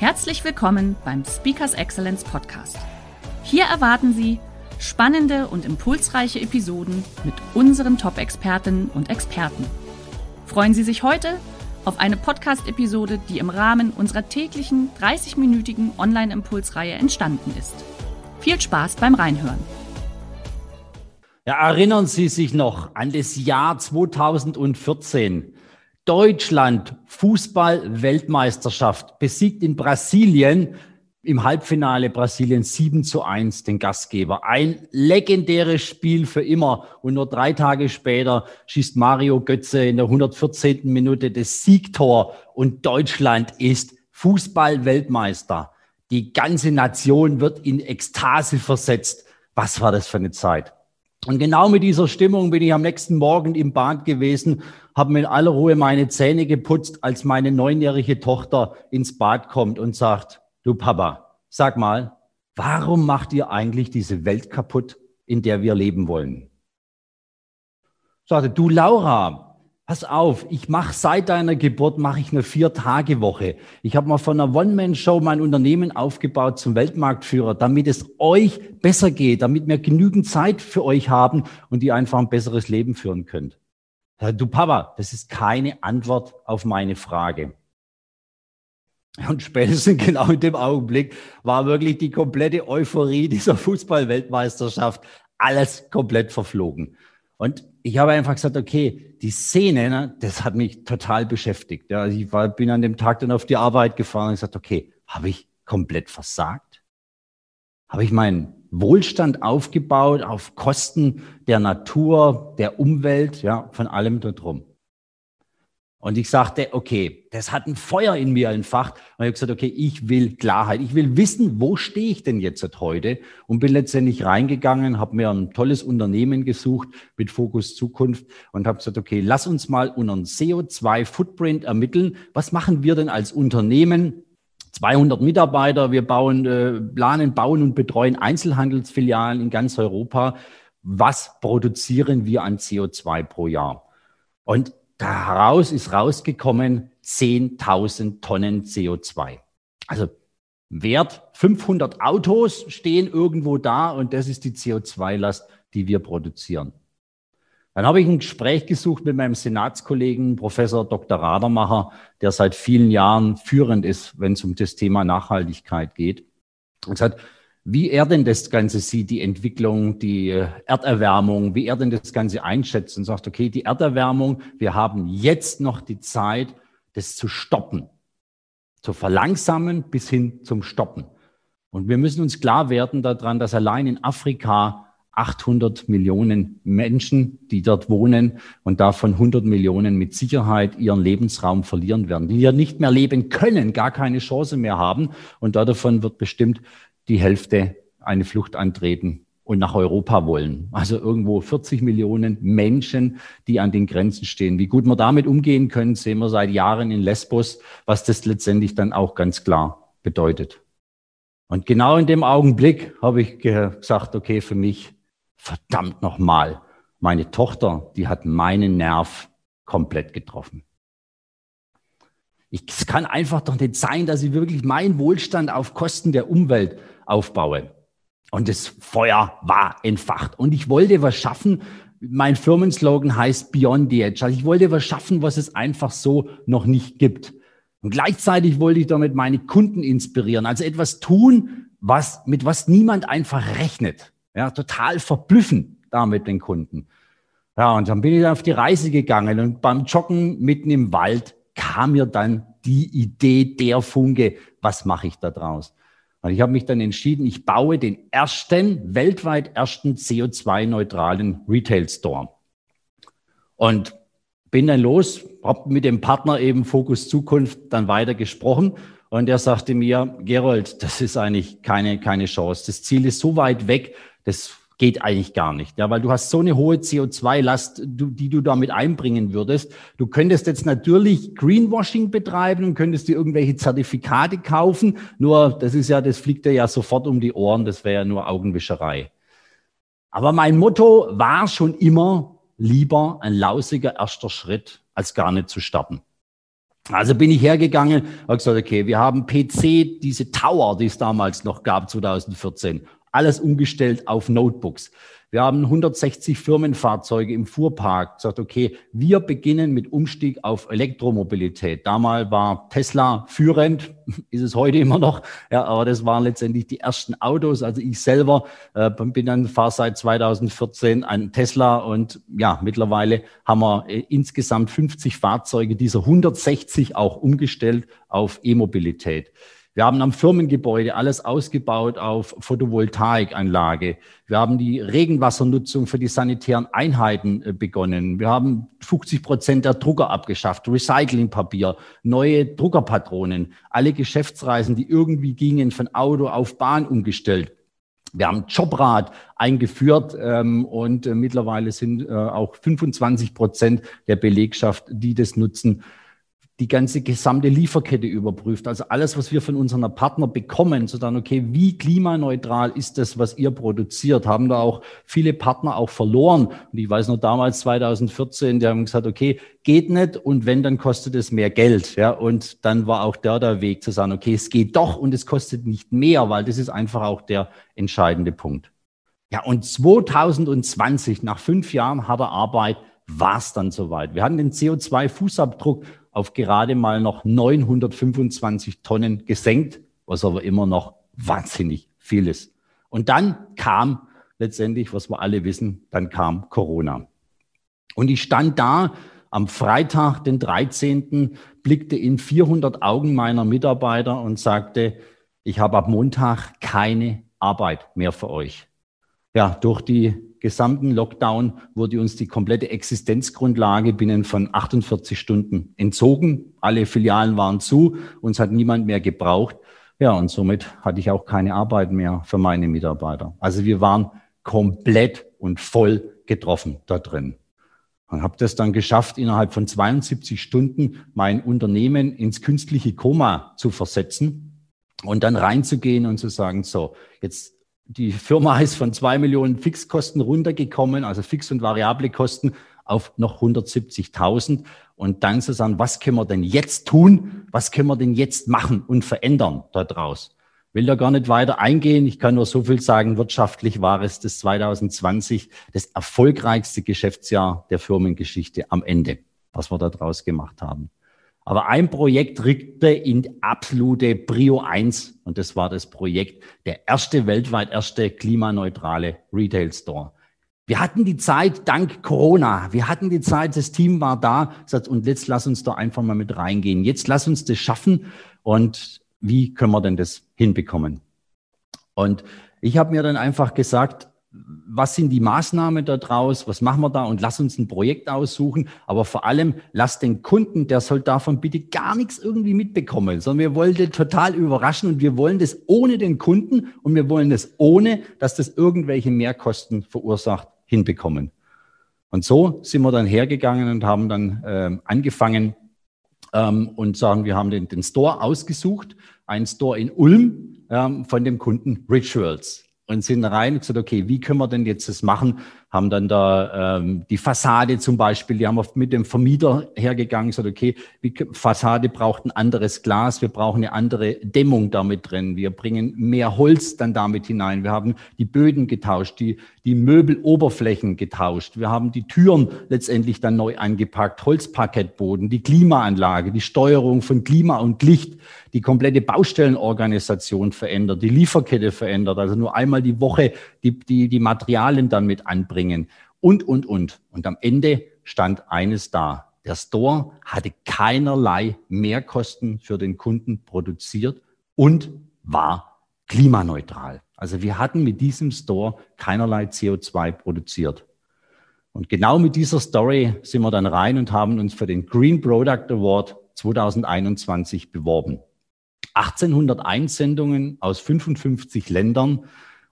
Herzlich willkommen beim Speakers Excellence Podcast. Hier erwarten Sie spannende und impulsreiche Episoden mit unseren Top-Expertinnen und Experten. Freuen Sie sich heute auf eine Podcast-Episode, die im Rahmen unserer täglichen 30-minütigen Online-Impulsreihe entstanden ist. Viel Spaß beim Reinhören. Ja, erinnern Sie sich noch an das Jahr 2014. Deutschland Fußball-Weltmeisterschaft besiegt in Brasilien im Halbfinale Brasilien 7 zu 1 den Gastgeber. Ein legendäres Spiel für immer. Und nur drei Tage später schießt Mario Götze in der 114. Minute das Siegtor und Deutschland ist Fußball-Weltmeister. Die ganze Nation wird in Ekstase versetzt. Was war das für eine Zeit? Und genau mit dieser Stimmung bin ich am nächsten Morgen im Bad gewesen, habe mir in aller Ruhe meine Zähne geputzt, als meine neunjährige Tochter ins Bad kommt und sagt, du Papa, sag mal, warum macht ihr eigentlich diese Welt kaputt, in der wir leben wollen? Sagte, du Laura, Pass auf, ich mache seit deiner Geburt mache ich eine Vier-Tage-Woche. Ich habe mal von einer One-Man-Show mein Unternehmen aufgebaut zum Weltmarktführer, damit es euch besser geht, damit wir genügend Zeit für euch haben und ihr einfach ein besseres Leben führen könnt. Du Papa, das ist keine Antwort auf meine Frage. Und spätestens genau in dem Augenblick war wirklich die komplette Euphorie dieser Fußball-Weltmeisterschaft alles komplett verflogen. Und ich habe einfach gesagt, okay, die Szene, ne, das hat mich total beschäftigt. Ja, also ich war, bin an dem Tag dann auf die Arbeit gefahren und gesagt, okay, habe ich komplett versagt? Habe ich meinen Wohlstand aufgebaut auf Kosten der Natur, der Umwelt, ja, von allem dort drum? Und ich sagte, okay, das hat ein Feuer in mir entfacht. Und ich habe gesagt, okay, ich will Klarheit. Ich will wissen, wo stehe ich denn jetzt heute? Und bin letztendlich reingegangen, habe mir ein tolles Unternehmen gesucht mit Fokus Zukunft und habe gesagt, okay, lass uns mal unseren CO2-Footprint ermitteln. Was machen wir denn als Unternehmen? 200 Mitarbeiter. Wir bauen, äh, planen, bauen und betreuen Einzelhandelsfilialen in ganz Europa. Was produzieren wir an CO2 pro Jahr? Und Daraus ist rausgekommen 10.000 Tonnen CO2. Also Wert 500 Autos stehen irgendwo da und das ist die CO2-Last, die wir produzieren. Dann habe ich ein Gespräch gesucht mit meinem Senatskollegen Professor Dr. Radermacher, der seit vielen Jahren führend ist, wenn es um das Thema Nachhaltigkeit geht. Und gesagt, wie er denn das Ganze sieht, die Entwicklung, die äh, Erderwärmung, wie er denn das Ganze einschätzt und sagt, okay, die Erderwärmung, wir haben jetzt noch die Zeit, das zu stoppen, zu verlangsamen bis hin zum Stoppen. Und wir müssen uns klar werden daran, dass allein in Afrika 800 Millionen Menschen, die dort wohnen und davon 100 Millionen mit Sicherheit ihren Lebensraum verlieren werden, die hier nicht mehr leben können, gar keine Chance mehr haben. Und davon wird bestimmt die Hälfte eine Flucht antreten und nach Europa wollen. Also irgendwo 40 Millionen Menschen, die an den Grenzen stehen. Wie gut wir damit umgehen können, sehen wir seit Jahren in Lesbos, was das letztendlich dann auch ganz klar bedeutet. Und genau in dem Augenblick habe ich gesagt, okay, für mich, verdammt nochmal, meine Tochter, die hat meinen Nerv komplett getroffen. Ich, es kann einfach doch nicht sein, dass ich wirklich meinen Wohlstand auf Kosten der Umwelt aufbaue. Und das Feuer war entfacht. Und ich wollte was schaffen. Mein Firmenslogan heißt Beyond the Edge. Also ich wollte was schaffen, was es einfach so noch nicht gibt. Und gleichzeitig wollte ich damit meine Kunden inspirieren. Also etwas tun, was, mit was niemand einfach rechnet. Ja, total verblüffen damit den Kunden. Ja, und dann bin ich auf die Reise gegangen und beim Joggen mitten im Wald kam mir dann die Idee, der Funke, was mache ich da draus? Und ich habe mich dann entschieden, ich baue den ersten, weltweit ersten CO2-neutralen Retail Store. Und bin dann los, habe mit dem Partner eben Fokus Zukunft dann weiter gesprochen und er sagte mir, Gerold, das ist eigentlich keine, keine Chance. Das Ziel ist so weit weg, das geht eigentlich gar nicht, ja, weil du hast so eine hohe CO2-Last, die du damit einbringen würdest. Du könntest jetzt natürlich Greenwashing betreiben und könntest dir irgendwelche Zertifikate kaufen. Nur, das ist ja, das fliegt dir ja sofort um die Ohren. Das wäre ja nur Augenwischerei. Aber mein Motto war schon immer lieber ein lausiger erster Schritt, als gar nicht zu starten. Also bin ich hergegangen, habe gesagt, okay, wir haben PC, diese Tower, die es damals noch gab, 2014, alles umgestellt auf Notebooks. Wir haben 160 Firmenfahrzeuge im Fuhrpark. Gesagt, okay, wir beginnen mit Umstieg auf Elektromobilität. Damals war Tesla führend, ist es heute immer noch. Ja, aber das waren letztendlich die ersten Autos. Also ich selber äh, bin dann fahre seit 2014 ein Tesla und ja, mittlerweile haben wir äh, insgesamt 50 Fahrzeuge dieser 160 auch umgestellt auf E-Mobilität. Wir haben am Firmengebäude alles ausgebaut auf Photovoltaikanlage. Wir haben die Regenwassernutzung für die sanitären Einheiten äh, begonnen. Wir haben 50 Prozent der Drucker abgeschafft, Recyclingpapier, neue Druckerpatronen, alle Geschäftsreisen, die irgendwie gingen, von Auto auf Bahn umgestellt. Wir haben Jobrad eingeführt ähm, und äh, mittlerweile sind äh, auch 25 Prozent der Belegschaft, die das nutzen die ganze gesamte Lieferkette überprüft. Also alles, was wir von unseren Partner bekommen, so dann, okay, wie klimaneutral ist das, was ihr produziert? Haben da auch viele Partner auch verloren. Und ich weiß noch damals 2014, die haben gesagt, okay, geht nicht und wenn, dann kostet es mehr Geld. Ja, und dann war auch der der Weg zu sagen, okay, es geht doch und es kostet nicht mehr, weil das ist einfach auch der entscheidende Punkt. Ja, und 2020, nach fünf Jahren harter Arbeit, war es dann soweit. Wir hatten den CO2-Fußabdruck auf gerade mal noch 925 Tonnen gesenkt, was aber immer noch wahnsinnig viel ist. Und dann kam letztendlich, was wir alle wissen, dann kam Corona. Und ich stand da am Freitag, den 13., blickte in 400 Augen meiner Mitarbeiter und sagte, ich habe ab Montag keine Arbeit mehr für euch. Ja, durch die gesamten Lockdown wurde uns die komplette Existenzgrundlage binnen von 48 Stunden entzogen. Alle Filialen waren zu, uns hat niemand mehr gebraucht. Ja, und somit hatte ich auch keine Arbeit mehr für meine Mitarbeiter. Also wir waren komplett und voll getroffen da drin. Und habe das dann geschafft, innerhalb von 72 Stunden mein Unternehmen ins künstliche Koma zu versetzen und dann reinzugehen und zu sagen, so, jetzt die Firma ist von zwei Millionen Fixkosten runtergekommen, also Fix- und variable Kosten, auf noch 170.000. Und dann zu sagen, was können wir denn jetzt tun? Was können wir denn jetzt machen und verändern daraus? Will da gar nicht weiter eingehen. Ich kann nur so viel sagen. Wirtschaftlich war es das 2020 das erfolgreichste Geschäftsjahr der Firmengeschichte am Ende, was wir daraus gemacht haben. Aber ein Projekt rückte in absolute Prio 1 und das war das Projekt, der erste weltweit erste klimaneutrale Retail Store. Wir hatten die Zeit dank Corona, wir hatten die Zeit, das Team war da und jetzt lass uns da einfach mal mit reingehen. Jetzt lass uns das schaffen und wie können wir denn das hinbekommen? Und ich habe mir dann einfach gesagt, was sind die Maßnahmen da draus, was machen wir da? Und lass uns ein Projekt aussuchen, aber vor allem lass den Kunden, der soll davon bitte gar nichts irgendwie mitbekommen, sondern wir wollen den total überraschen und wir wollen das ohne den Kunden und wir wollen das ohne, dass das irgendwelche Mehrkosten verursacht, hinbekommen. Und so sind wir dann hergegangen und haben dann äh, angefangen ähm, und sagen, wir haben den, den Store ausgesucht, einen Store in Ulm ähm, von dem Kunden Rituals und sind rein und gesagt, okay, wie können wir denn jetzt das machen? Haben dann da ähm, die Fassade zum Beispiel, die haben wir mit dem Vermieter hergegangen, gesagt, okay, die Fassade braucht ein anderes Glas, wir brauchen eine andere Dämmung damit drin, wir bringen mehr Holz dann damit hinein, wir haben die Böden getauscht, die, die Möbeloberflächen getauscht, wir haben die Türen letztendlich dann neu angepackt, Holzparkettboden, die Klimaanlage, die Steuerung von Klima und Licht, die komplette Baustellenorganisation verändert, die Lieferkette verändert, also nur einmal die Woche die, die, die Materialien dann mit anbringen bringen und, und, und. Und am Ende stand eines da. Der Store hatte keinerlei Mehrkosten für den Kunden produziert und war klimaneutral. Also wir hatten mit diesem Store keinerlei CO2 produziert. Und genau mit dieser Story sind wir dann rein und haben uns für den Green Product Award 2021 beworben. 1800 Einsendungen aus 55 Ländern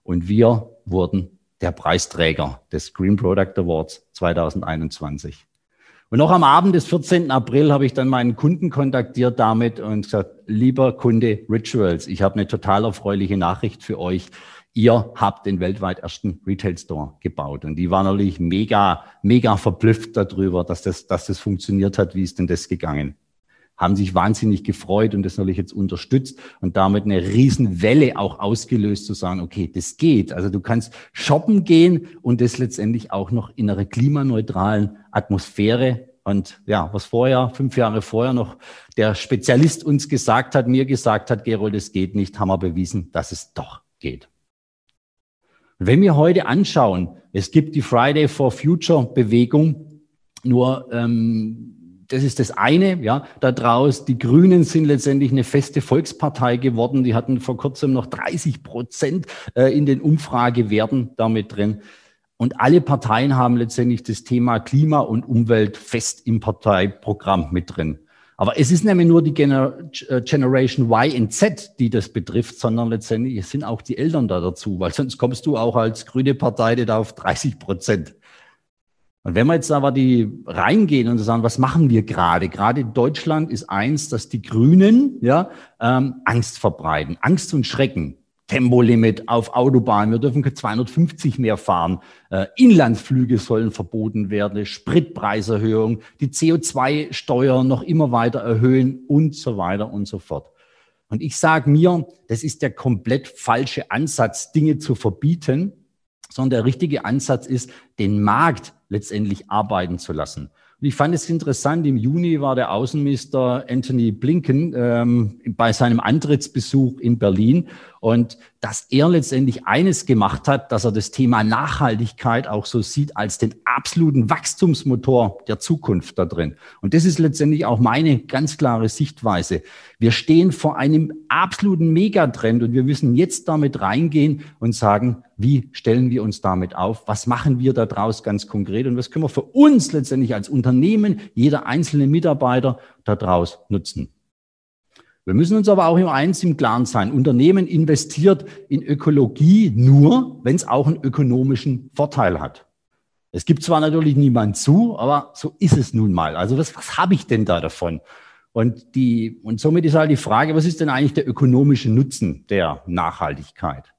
und wir wurden der Preisträger des Green Product Awards 2021. Und noch am Abend des 14. April habe ich dann meinen Kunden kontaktiert damit und gesagt, lieber Kunde Rituals, ich habe eine total erfreuliche Nachricht für euch. Ihr habt den weltweit ersten Retail Store gebaut. Und die waren natürlich mega, mega verblüfft darüber, dass das, dass das funktioniert hat. Wie ist denn das gegangen? Haben sich wahnsinnig gefreut und das natürlich jetzt unterstützt und damit eine Riesenwelle auch ausgelöst zu sagen, okay, das geht. Also du kannst shoppen gehen und das letztendlich auch noch in einer klimaneutralen Atmosphäre. Und ja, was vorher, fünf Jahre vorher noch der Spezialist uns gesagt hat, mir gesagt hat, Gerold, es geht nicht, haben wir bewiesen, dass es doch geht. Wenn wir heute anschauen, es gibt die Friday for Future Bewegung, nur ähm, das ist das eine, ja, da draus. Die Grünen sind letztendlich eine feste Volkspartei geworden. Die hatten vor kurzem noch 30 Prozent äh, in den Umfragewerten damit drin. Und alle Parteien haben letztendlich das Thema Klima und Umwelt fest im Parteiprogramm mit drin. Aber es ist nämlich nur die Gener äh, Generation Y und Z, die das betrifft, sondern letztendlich sind auch die Eltern da dazu, weil sonst kommst du auch als grüne Partei nicht auf 30 Prozent. Und wenn wir jetzt aber die reingehen und sagen, was machen wir gerade? Gerade Deutschland ist eins, dass die Grünen ja ähm, Angst verbreiten, Angst und Schrecken. Tempolimit auf Autobahnen, wir dürfen 250 mehr fahren, äh, Inlandsflüge sollen verboten werden, Spritpreiserhöhung, die CO2-Steuer noch immer weiter erhöhen und so weiter und so fort. Und ich sage mir, das ist der komplett falsche Ansatz, Dinge zu verbieten, sondern der richtige Ansatz ist, den Markt letztendlich arbeiten zu lassen. Und ich fand es interessant, im Juni war der Außenminister Anthony Blinken ähm, bei seinem Antrittsbesuch in Berlin und dass er letztendlich eines gemacht hat, dass er das Thema Nachhaltigkeit auch so sieht als den absoluten Wachstumsmotor der Zukunft da drin. Und das ist letztendlich auch meine ganz klare Sichtweise. Wir stehen vor einem absoluten Megatrend und wir müssen jetzt damit reingehen und sagen, wie stellen wir uns damit auf? Was machen wir daraus ganz konkret? Und was können wir für uns letztendlich als Unternehmen, jeder einzelne Mitarbeiter daraus nutzen? Wir müssen uns aber auch immer eins im Klaren sein. Unternehmen investiert in Ökologie nur, wenn es auch einen ökonomischen Vorteil hat. Es gibt zwar natürlich niemand zu, aber so ist es nun mal. Also was, was habe ich denn da davon? Und, die, und somit ist halt die Frage, was ist denn eigentlich der ökonomische Nutzen der Nachhaltigkeit?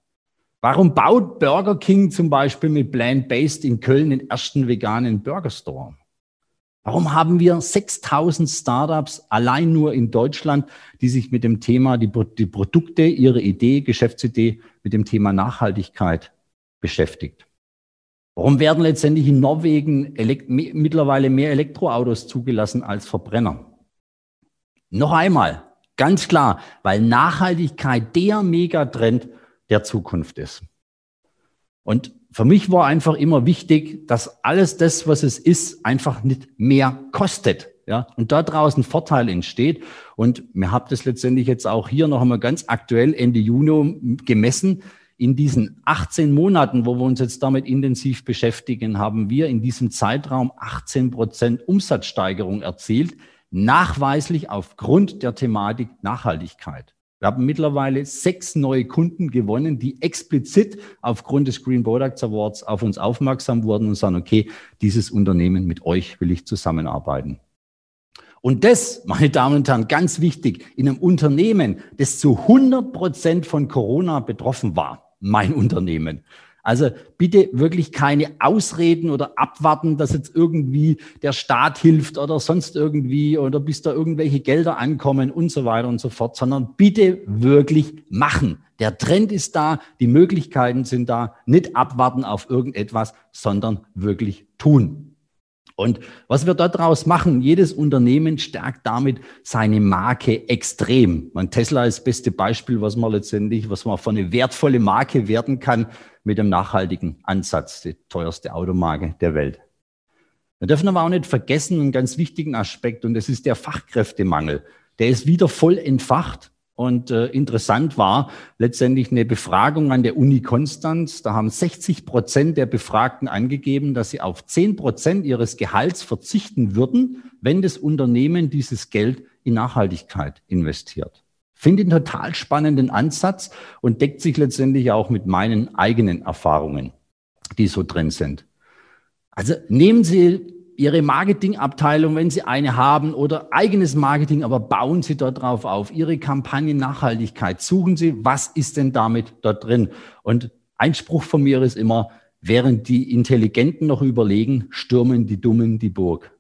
Warum baut Burger King zum Beispiel mit Plant-Based in Köln den ersten veganen Burger Store? Warum haben wir 6000 Startups allein nur in Deutschland, die sich mit dem Thema, die, die Produkte, ihre Idee, Geschäftsidee mit dem Thema Nachhaltigkeit beschäftigt? Warum werden letztendlich in Norwegen mittlerweile mehr Elektroautos zugelassen als Verbrenner? Noch einmal, ganz klar, weil Nachhaltigkeit der Megatrend der Zukunft ist. Und für mich war einfach immer wichtig, dass alles das, was es ist, einfach nicht mehr kostet. Ja, und da draußen Vorteil entsteht. Und wir haben das letztendlich jetzt auch hier noch einmal ganz aktuell Ende Juni gemessen. In diesen 18 Monaten, wo wir uns jetzt damit intensiv beschäftigen, haben wir in diesem Zeitraum 18 Prozent Umsatzsteigerung erzielt, nachweislich aufgrund der Thematik Nachhaltigkeit. Wir haben mittlerweile sechs neue Kunden gewonnen, die explizit aufgrund des Green Products Awards auf uns aufmerksam wurden und sagen, okay, dieses Unternehmen mit euch will ich zusammenarbeiten. Und das, meine Damen und Herren, ganz wichtig, in einem Unternehmen, das zu 100 Prozent von Corona betroffen war, mein Unternehmen. Also bitte wirklich keine Ausreden oder abwarten, dass jetzt irgendwie der Staat hilft oder sonst irgendwie oder bis da irgendwelche Gelder ankommen und so weiter und so fort, sondern bitte wirklich machen. Der Trend ist da, die Möglichkeiten sind da, nicht abwarten auf irgendetwas, sondern wirklich tun. Und was wir daraus machen, jedes Unternehmen stärkt damit seine Marke extrem. Mein Tesla ist das beste Beispiel, was man letztendlich, was man von eine wertvolle Marke werden kann mit dem nachhaltigen Ansatz, die teuerste Automarke der Welt. Wir dürfen aber auch nicht vergessen einen ganz wichtigen Aspekt und das ist der Fachkräftemangel. Der ist wieder voll entfacht Und äh, interessant war letztendlich eine Befragung an der Uni Konstanz. Da haben 60 Prozent der Befragten angegeben, dass sie auf 10 Prozent ihres Gehalts verzichten würden, wenn das Unternehmen dieses Geld in Nachhaltigkeit investiert. Finde einen total spannenden Ansatz und deckt sich letztendlich auch mit meinen eigenen Erfahrungen, die so drin sind. Also nehmen Sie Ihre Marketingabteilung, wenn Sie eine haben, oder eigenes Marketing, aber bauen Sie dort drauf auf. Ihre Kampagne Nachhaltigkeit. Suchen Sie, was ist denn damit dort drin? Und ein Spruch von mir ist immer, während die Intelligenten noch überlegen, stürmen die Dummen die Burg.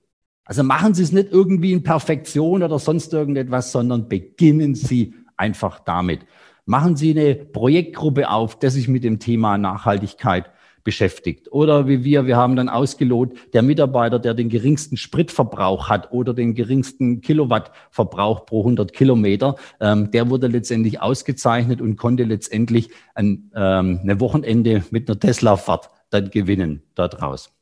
Also machen Sie es nicht irgendwie in Perfektion oder sonst irgendetwas, sondern beginnen Sie einfach damit. Machen Sie eine Projektgruppe auf, die sich mit dem Thema Nachhaltigkeit beschäftigt. Oder wie wir, wir haben dann ausgelotet, der Mitarbeiter, der den geringsten Spritverbrauch hat oder den geringsten Kilowattverbrauch pro 100 Kilometer, ähm, der wurde letztendlich ausgezeichnet und konnte letztendlich ein ähm, eine Wochenende mit einer Tesla-Fahrt dann gewinnen daraus.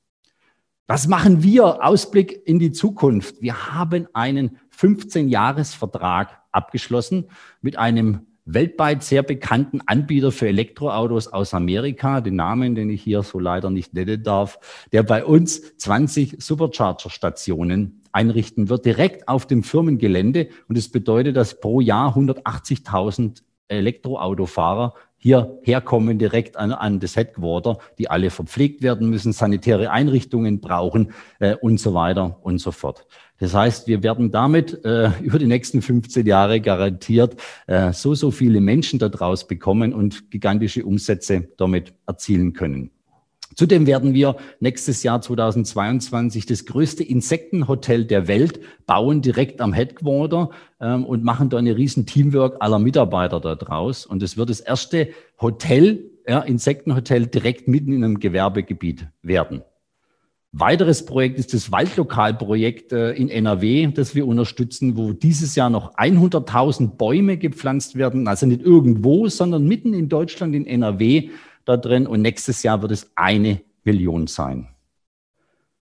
Was machen wir? Ausblick in die Zukunft. Wir haben einen 15-Jahres-Vertrag abgeschlossen mit einem weltweit sehr bekannten Anbieter für Elektroautos aus Amerika, den Namen, den ich hier so leider nicht nennen darf, der bei uns 20 Supercharger-Stationen einrichten wird, direkt auf dem Firmengelände. Und das bedeutet, dass pro Jahr 180.000 Elektroautofahrer hierher kommen direkt an, an das Headquarter, die alle verpflegt werden müssen, sanitäre Einrichtungen brauchen äh, und so weiter und so fort. Das heißt, wir werden damit äh, über die nächsten 15 Jahre garantiert äh, so, so viele Menschen daraus bekommen und gigantische Umsätze damit erzielen können. Zudem werden wir nächstes Jahr 2022 das größte Insektenhotel der Welt bauen, direkt am Headquarter ähm, und machen da eine riesen Teamwork aller Mitarbeiter da draus. Und es wird das erste Hotel, ja, Insektenhotel direkt mitten in einem Gewerbegebiet werden. Weiteres Projekt ist das Waldlokalprojekt äh, in NRW, das wir unterstützen, wo dieses Jahr noch 100.000 Bäume gepflanzt werden, also nicht irgendwo, sondern mitten in Deutschland, in NRW da drin. Und nächstes Jahr wird es eine Million sein.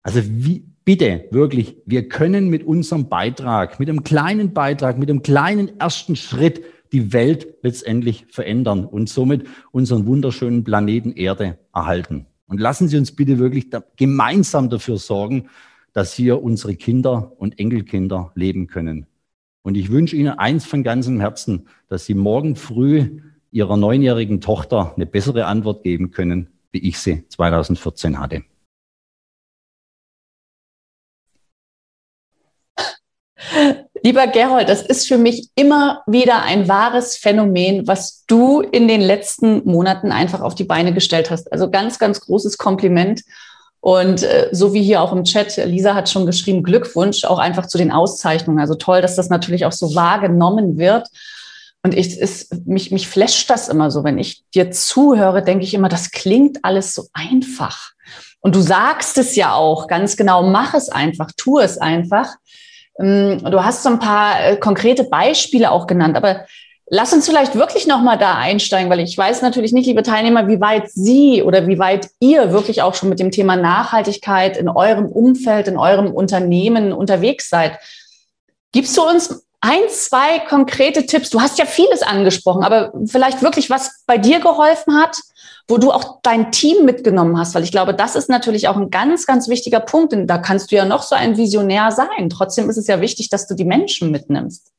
Also wie, bitte, wirklich, wir können mit unserem Beitrag, mit einem kleinen Beitrag, mit einem kleinen ersten Schritt die Welt letztendlich verändern und somit unseren wunderschönen Planeten Erde erhalten. Und lassen Sie uns bitte wirklich da gemeinsam dafür sorgen, dass hier unsere Kinder und Enkelkinder leben können. Und ich wünsche Ihnen eins von ganzem Herzen, dass Sie morgen früh Ihrer neunjährigen Tochter eine bessere Antwort geben können, wie ich sie 2014 hatte. Lieber Gerold, das ist für mich immer wieder ein wahres Phänomen, was du in den letzten Monaten einfach auf die Beine gestellt hast. Also ganz, ganz großes Kompliment. Und äh, so wie hier auch im Chat, Lisa hat schon geschrieben, Glückwunsch auch einfach zu den Auszeichnungen. Also toll, dass das natürlich auch so wahrgenommen wird. Und ich, ist, mich, mich flasht das immer so. Wenn ich dir zuhöre, denke ich immer, das klingt alles so einfach. Und du sagst es ja auch ganz genau, mach es einfach, tu es einfach. Ähm, du hast so ein paar äh, konkrete Beispiele auch genannt, aber lass uns vielleicht wirklich nochmal da einsteigen, weil ich weiß natürlich nicht, liebe Teilnehmer, wie weit Sie oder wie weit ihr wirklich auch schon mit dem Thema Nachhaltigkeit in eurem Umfeld, in eurem Unternehmen unterwegs seid. Gibst du uns ein, zwei konkrete Tipps? Du hast ja vieles angesprochen, aber vielleicht wirklich, was bei dir geholfen hat, wo du auch dein Team mitgenommen hast, weil ich glaube, das ist natürlich auch ein ganz, ganz wichtiger Punkt. Und da kannst du ja noch so ein Visionär sein. Trotzdem ist es ja wichtig, dass du die Menschen mitnimmst.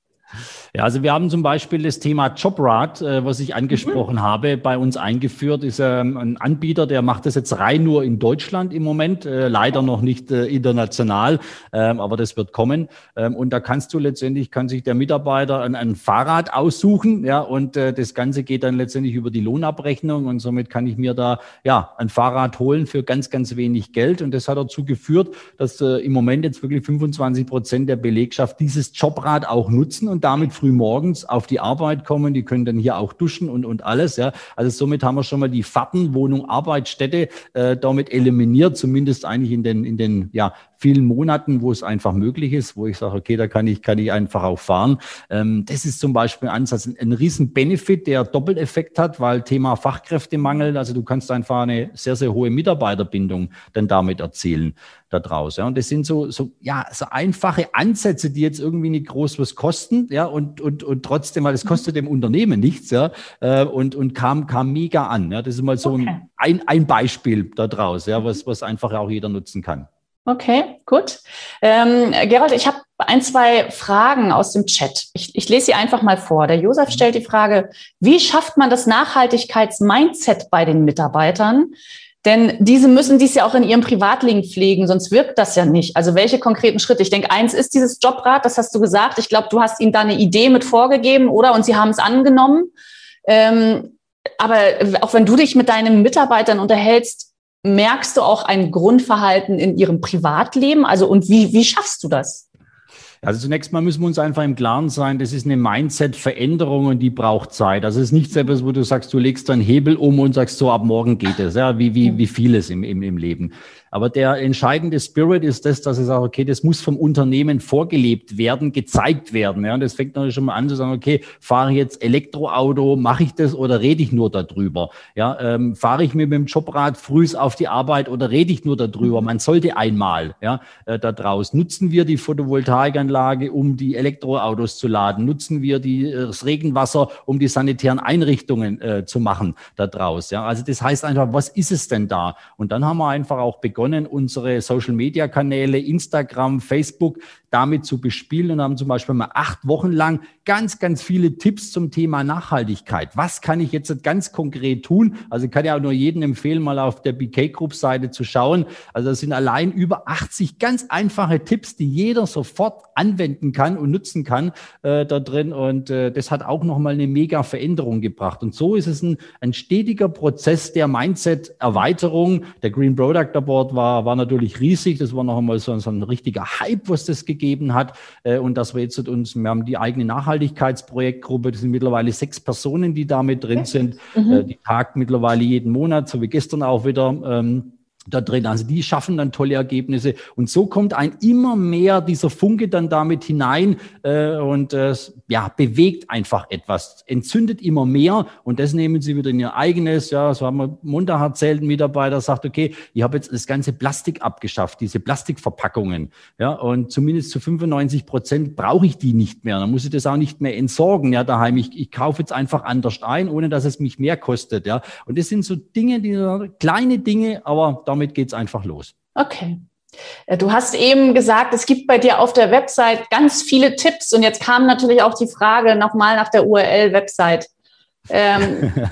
Ja, also wir haben zum Beispiel das Thema Jobrad, äh, was ich angesprochen mhm. habe, bei uns eingeführt. Ist ähm, ein Anbieter, der macht das jetzt rein nur in Deutschland im Moment, äh, leider noch nicht äh, international, ähm, aber das wird kommen. Ähm, und da kannst du letztendlich, kann sich der Mitarbeiter ein, ein Fahrrad aussuchen, ja, und äh, das Ganze geht dann letztendlich über die Lohnabrechnung und somit kann ich mir da ja ein Fahrrad holen für ganz, ganz wenig Geld. Und das hat dazu geführt, dass äh, im Moment jetzt wirklich 25 Prozent der Belegschaft dieses Jobrad auch nutzen und damit früh morgens auf die Arbeit kommen. Die können dann hier auch duschen und, und alles. Ja. Also somit haben wir schon mal die Fahrten, Wohnung, Arbeitsstätte äh, damit eliminiert, zumindest eigentlich in den, in den ja, vielen Monaten, wo es einfach möglich ist, wo ich sage, okay, da kann ich, kann ich einfach auch fahren. Ähm, das ist zum Beispiel ein Ansatz, ein, ein riesen Benefit, der Doppeleffekt hat, weil Thema Fachkräftemangel, also du kannst einfach eine sehr, sehr hohe Mitarbeiterbindung dann damit erzielen da draußen. Ja. Und das sind so, so, ja, so einfache Ansätze, die jetzt irgendwie nicht groß was kosten, ja, und, und, und trotzdem, weil es kostet dem Unternehmen nichts, ja, äh, und, und kam, kam mega an. Ja. Das ist mal so okay. ein, ein Beispiel da draus, ja, was, was einfach auch jeder nutzen kann. Okay, gut. Ähm, Gerald, ich habe ein, zwei Fragen aus dem Chat. Ich, ich lese sie einfach mal vor. Der Josef mhm. stellt die Frage, wie schafft man das Nachhaltigkeitsmindset bei den Mitarbeitern? Denn diese müssen dies ja auch in ihrem Privatleben pflegen, sonst wirkt das ja nicht. Also welche konkreten Schritte? Ich denke, eins ist dieses Jobrad, das hast du gesagt. Ich glaube, du hast ihnen da eine Idee mit vorgegeben, oder? Und sie haben es angenommen. Ähm, aber auch wenn du dich mit deinen Mitarbeitern unterhältst, merkst du auch ein Grundverhalten in ihrem Privatleben? Also und wie, wie schaffst du das? Also zunächst mal müssen wir uns einfach im Klaren sein, das ist eine Mindset-Veränderung und die braucht Zeit. Also es ist nicht etwas, wo du sagst, du legst einen Hebel um und sagst, so ab morgen geht es, ja, wie, wie, wie vieles im, im, im Leben. Aber der entscheidende Spirit ist das, dass ich sage, okay, das muss vom Unternehmen vorgelebt werden, gezeigt werden. Ja, und das fängt natürlich schon mal an zu sagen, okay, fahre ich jetzt Elektroauto, mache ich das oder rede ich nur darüber? Ja, ähm, fahre ich mit dem Jobrad frühs auf die Arbeit oder rede ich nur darüber? Man sollte einmal, ja, äh, da draus. Nutzen wir die Photovoltaikanlage, um die Elektroautos zu laden? Nutzen wir die, äh, das Regenwasser, um die sanitären Einrichtungen äh, zu machen da draus? Ja, also das heißt einfach, was ist es denn da? Und dann haben wir einfach auch begonnen, begonnen, unsere Social-Media-Kanäle, Instagram, Facebook damit zu bespielen und haben zum Beispiel mal acht Wochen lang ganz, ganz viele Tipps zum Thema Nachhaltigkeit. Was kann ich jetzt ganz konkret tun? Also kann ja auch nur jedem empfehlen, mal auf der BK Group Seite zu schauen. Also das sind allein über 80 ganz einfache Tipps, die jeder sofort anwenden kann und nutzen kann äh, da drin. Und äh, das hat auch nochmal eine mega Veränderung gebracht. Und so ist es ein, ein stetiger Prozess der Mindset-Erweiterung. Der Green Product Award war, war natürlich riesig. Das war noch einmal so, so ein richtiger Hype, was das gegeben gegeben hat. Äh, und dass wir jetzt uns, wir haben die eigene Nachhaltigkeitsprojektgruppe, das sind mittlerweile sechs Personen, die damit drin sind, mhm. Äh, die tagt mittlerweile jeden Monat, so wie gestern auch wieder. Ähm, da drin. Also die schaffen dann tolle Ergebnisse. Und so kommt ein immer mehr dieser Funke dann damit hinein äh, und äh, ja, bewegt einfach etwas, entzündet immer mehr und das nehmen sie wieder in ihr eigenes. Ja, so haben wir Montag erzählt, ein Mitarbeiter sagt, okay, ich habe jetzt das ganze Plastik abgeschafft, diese Plastikverpackungen. Ja, und zumindest zu 95 Prozent brauche ich die nicht mehr. Dann muss ich das auch nicht mehr entsorgen, ja, daheim. Ich, ich kaufe jetzt einfach anders ein, ohne dass es mich mehr kostet. Ja, und das sind so Dinge, die kleine Dinge, aber damit geht es einfach los. Okay. Äh, du hast eben gesagt, es gibt bei dir auf der Website ganz viele Tipps und jetzt kam natürlich auch die Frage nochmal nach der URL-Website. Ähm, genau,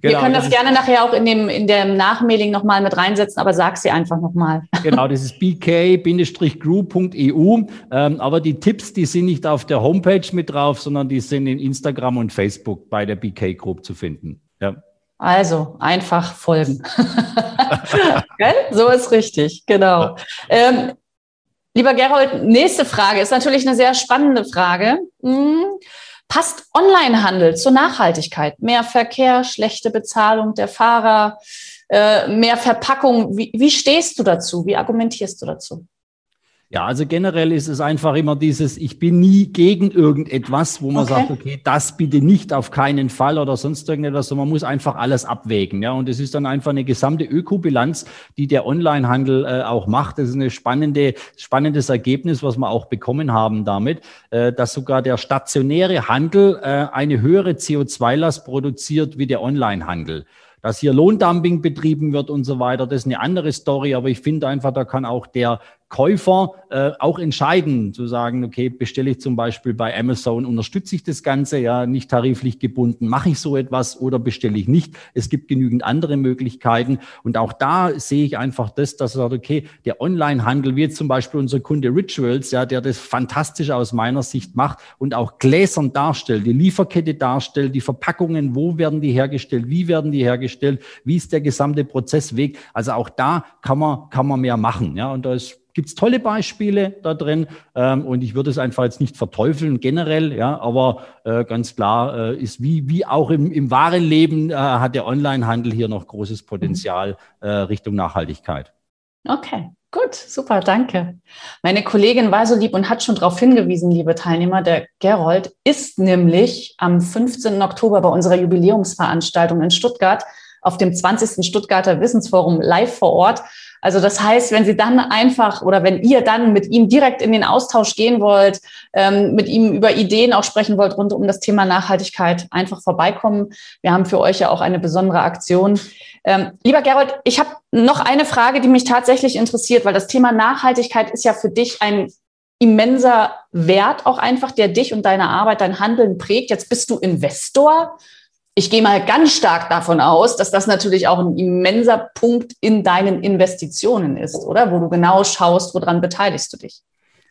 wir können das, das gerne nachher auch in dem, in dem Nachmailing nochmal mit reinsetzen, aber sag sie einfach nochmal. Genau, das ist bk-group.eu. Ähm, aber die Tipps, die sind nicht auf der Homepage mit drauf, sondern die sind in Instagram und Facebook bei der BK Group zu finden. Ja. Also einfach folgen. so ist richtig, genau. Ähm, lieber Gerold, nächste Frage ist natürlich eine sehr spannende Frage. Hm, passt Onlinehandel zur Nachhaltigkeit? Mehr Verkehr, schlechte Bezahlung der Fahrer, äh, mehr Verpackung. Wie, wie stehst du dazu? Wie argumentierst du dazu? Ja, also generell ist es einfach immer dieses, ich bin nie gegen irgendetwas, wo man okay. sagt, okay, das bitte nicht auf keinen Fall oder sonst irgendetwas, sondern man muss einfach alles abwägen. Ja, und es ist dann einfach eine gesamte Ökobilanz, die der Onlinehandel äh, auch macht. Das ist ein spannende, spannendes Ergebnis, was wir auch bekommen haben damit, äh, dass sogar der stationäre Handel äh, eine höhere CO2-Last produziert wie der Onlinehandel. Dass hier Lohndumping betrieben wird und so weiter, das ist eine andere Story, aber ich finde einfach, da kann auch der Käufer äh, auch entscheiden, zu sagen, okay, bestelle ich zum Beispiel bei Amazon, unterstütze ich das Ganze, ja, nicht tariflich gebunden, mache ich so etwas oder bestelle ich nicht. Es gibt genügend andere Möglichkeiten. Und auch da sehe ich einfach das, dass sagt, okay, der Onlinehandel, wie jetzt zum Beispiel unser Kunde Rituals, ja, der das fantastisch aus meiner Sicht macht und auch gläsern darstellt, die Lieferkette darstellt, die Verpackungen, wo werden die hergestellt, wie werden die hergestellt, wie ist der gesamte Prozessweg. Also auch da kann man, kann man mehr machen. Ja, und da ist gibt es tolle Beispiele da drin ähm, und ich würde es einfach jetzt nicht verteufeln generell, ja, aber äh, ganz klar äh, ist wie, wie auch im, im wahren Leben äh, hat der Onlinehandel hier noch großes Potenzial äh, Richtung Nachhaltigkeit. Okay, Gut, super, danke. Meine Kollegin war so lieb und hat schon darauf hingewiesen, liebe Teilnehmer, der Gerold ist nämlich am 15. Oktober bei unserer Jubiläumsveranstaltung in Stuttgart auf dem 20. Stuttgarter Wissensforum live vor Ort. Also das heißt, wenn Sie dann einfach oder wenn ihr dann mit ihm direkt in den Austausch gehen wollt, ähm, mit ihm über Ideen auch sprechen wollt rund um das Thema Nachhaltigkeit, einfach vorbeikommen. Wir haben für euch ja auch eine besondere Aktion. Ähm, lieber Gerold, ich habe noch eine Frage, die mich tatsächlich interessiert, weil das Thema Nachhaltigkeit ist ja für dich ein immenser Wert auch einfach, der dich und deine Arbeit, dein Handeln prägt. Jetzt bist du Investor ich gehe mal ganz stark davon aus, dass das natürlich auch ein immenser Punkt in deinen Investitionen ist, oder? Wo du genau schaust, woran beteiligst du dich?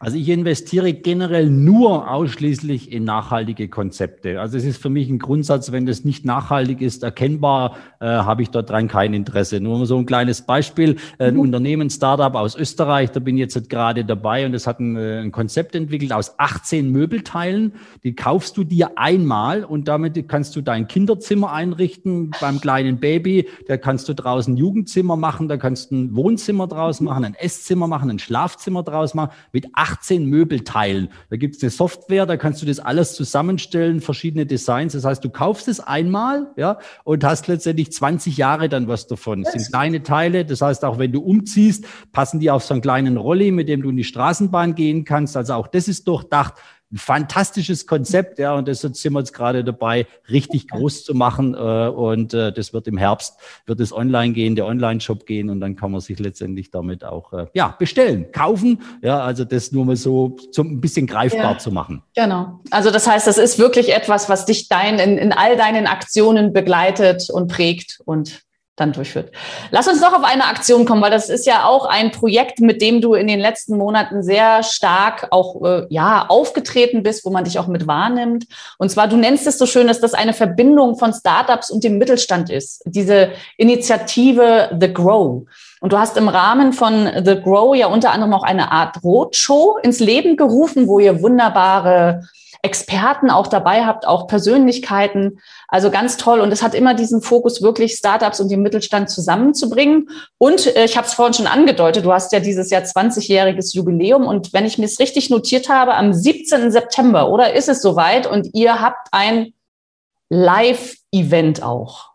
Also ich investiere generell nur ausschließlich in nachhaltige Konzepte. Also es ist für mich ein Grundsatz, wenn das nicht nachhaltig ist, erkennbar, äh, habe ich dort dran kein Interesse. Nur so ein kleines Beispiel. Ein mhm. Unternehmen, Startup aus Österreich, da bin ich jetzt gerade dabei und es hat ein, äh, ein, Konzept entwickelt aus 18 Möbelteilen. Die kaufst du dir einmal und damit kannst du dein Kinderzimmer einrichten beim kleinen Baby. Da kannst du draußen Jugendzimmer machen, da kannst du ein Wohnzimmer draus machen, ein Esszimmer machen, ein Schlafzimmer draus machen mit 18 Möbelteilen. Da gibt es eine Software, da kannst du das alles zusammenstellen, verschiedene Designs. Das heißt, du kaufst es einmal, ja, und hast letztendlich 20 Jahre dann was davon. Das sind kleine Teile. Das heißt, auch wenn du umziehst, passen die auf so einen kleinen Rolli, mit dem du in die Straßenbahn gehen kannst. Also auch das ist durchdacht ein fantastisches Konzept, ja, und deshalb sind wir jetzt gerade dabei, richtig groß zu machen. Äh, und äh, das wird im Herbst, wird es online gehen, der Online-Shop gehen und dann kann man sich letztendlich damit auch äh, ja, bestellen, kaufen. Ja, also das nur mal so zum ein bisschen greifbar ja, zu machen. Genau. Also das heißt, das ist wirklich etwas, was dich dein, in, in all deinen Aktionen begleitet und prägt und dann durchführt. Lass uns noch auf eine Aktion kommen, weil das ist ja auch ein Projekt, mit dem du in den letzten Monaten sehr stark auch äh, ja aufgetreten bist, wo man dich auch mit wahrnimmt. Und zwar, du nennst es so schön, dass das eine Verbindung von Startups und dem Mittelstand ist. Diese Initiative The Grow. Und du hast im Rahmen von The Grow ja unter anderem auch eine Art Roadshow ins Leben gerufen, wo ihr wunderbare Experten auch dabei habt, auch Persönlichkeiten. Also ganz toll. Und es hat immer diesen Fokus, wirklich Startups und den Mittelstand zusammenzubringen. Und äh, ich habe es vorhin schon angedeutet, du hast ja dieses Jahr 20-jähriges Jubiläum. Und wenn ich mir es richtig notiert habe, am 17. September, oder ist es soweit? Und ihr habt ein Live-Event auch.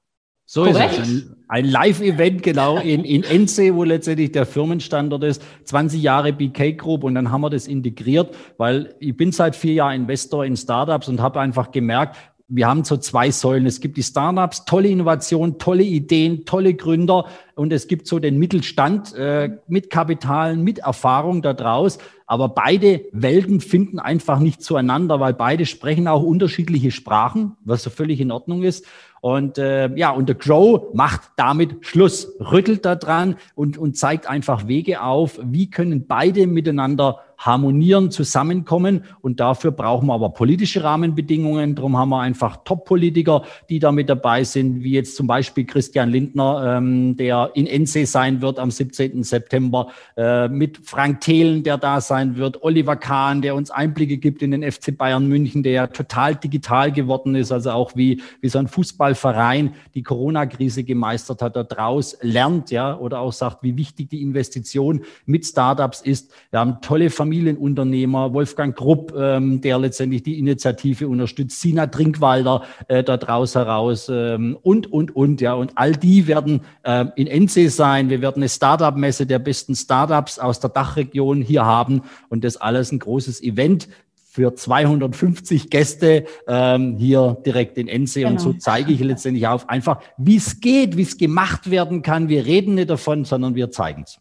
So Korrekt? ist es. Ein, Live-Event, genau, in, in Ense, wo letztendlich der Firmenstandort ist. 20 Jahre BK Group und dann haben wir das integriert, weil ich bin seit vier Jahren Investor in Startups und habe einfach gemerkt, wir haben so zwei Säulen. Es gibt die Startups, tolle Innovation, tolle Ideen, tolle Gründer und es gibt so den Mittelstand äh, mit Kapitalen, mit Erfahrung da draus. Aber beide Welten finden einfach nicht zueinander, weil beide sprechen auch unterschiedliche Sprachen, was so völlig in Ordnung ist. Und äh, ja, und der Grow macht damit Schluss, rüttelt da dran und, und zeigt einfach Wege auf, wie können beide miteinander harmonieren, zusammenkommen. Und dafür brauchen wir aber politische Rahmenbedingungen. Darum haben wir einfach Top-Politiker, die da mit dabei sind, wie jetzt zum Beispiel Christian Lindner, ähm, der in NC sein wird am 17. September, äh, mit Frank Thelen, der da sein wird, Oliver Kahn, der uns Einblicke gibt in den FC Bayern München, der ja total digital geworden ist, also auch wie, wie so ein Fußballverein die Corona-Krise gemeistert hat, daraus lernt, ja, oder auch sagt, wie wichtig die Investition mit Startups ist. Wir haben tolle Familien Familienunternehmer, Wolfgang Grupp, ähm, der letztendlich die Initiative unterstützt, Sina Trinkwalder äh, da draus heraus ähm, und, und, und, ja. Und all die werden äh, in NC sein. Wir werden eine Startup-Messe der besten Startups aus der Dachregion hier haben und das alles ein großes Event für 250 Gäste ähm, hier direkt in NC. Genau. Und so zeige ich letztendlich auf einfach, wie es geht, wie es gemacht werden kann. Wir reden nicht davon, sondern wir zeigen es.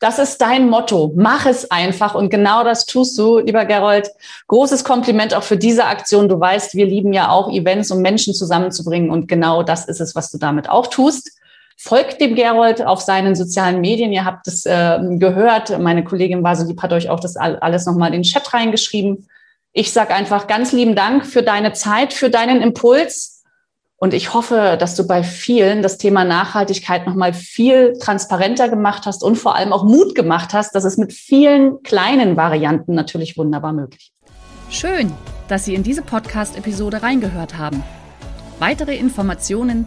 Das ist dein Motto. Mach es einfach. Und genau das tust du, lieber Gerold. Großes Kompliment auch für diese Aktion. Du weißt, wir lieben ja auch Events, um Menschen zusammenzubringen. Und genau das ist es, was du damit auch tust. Folgt dem Gerold auf seinen sozialen Medien. Ihr habt es äh, gehört. Meine Kollegin Vasilieb hat euch auch das alles nochmal in den Chat reingeschrieben. Ich sage einfach ganz lieben Dank für deine Zeit, für deinen Impuls und ich hoffe, dass du bei vielen das Thema Nachhaltigkeit nochmal viel transparenter gemacht hast und vor allem auch Mut gemacht hast, dass es mit vielen kleinen Varianten natürlich wunderbar möglich ist. Schön, dass Sie in diese Podcast-Episode reingehört haben. Weitere Informationen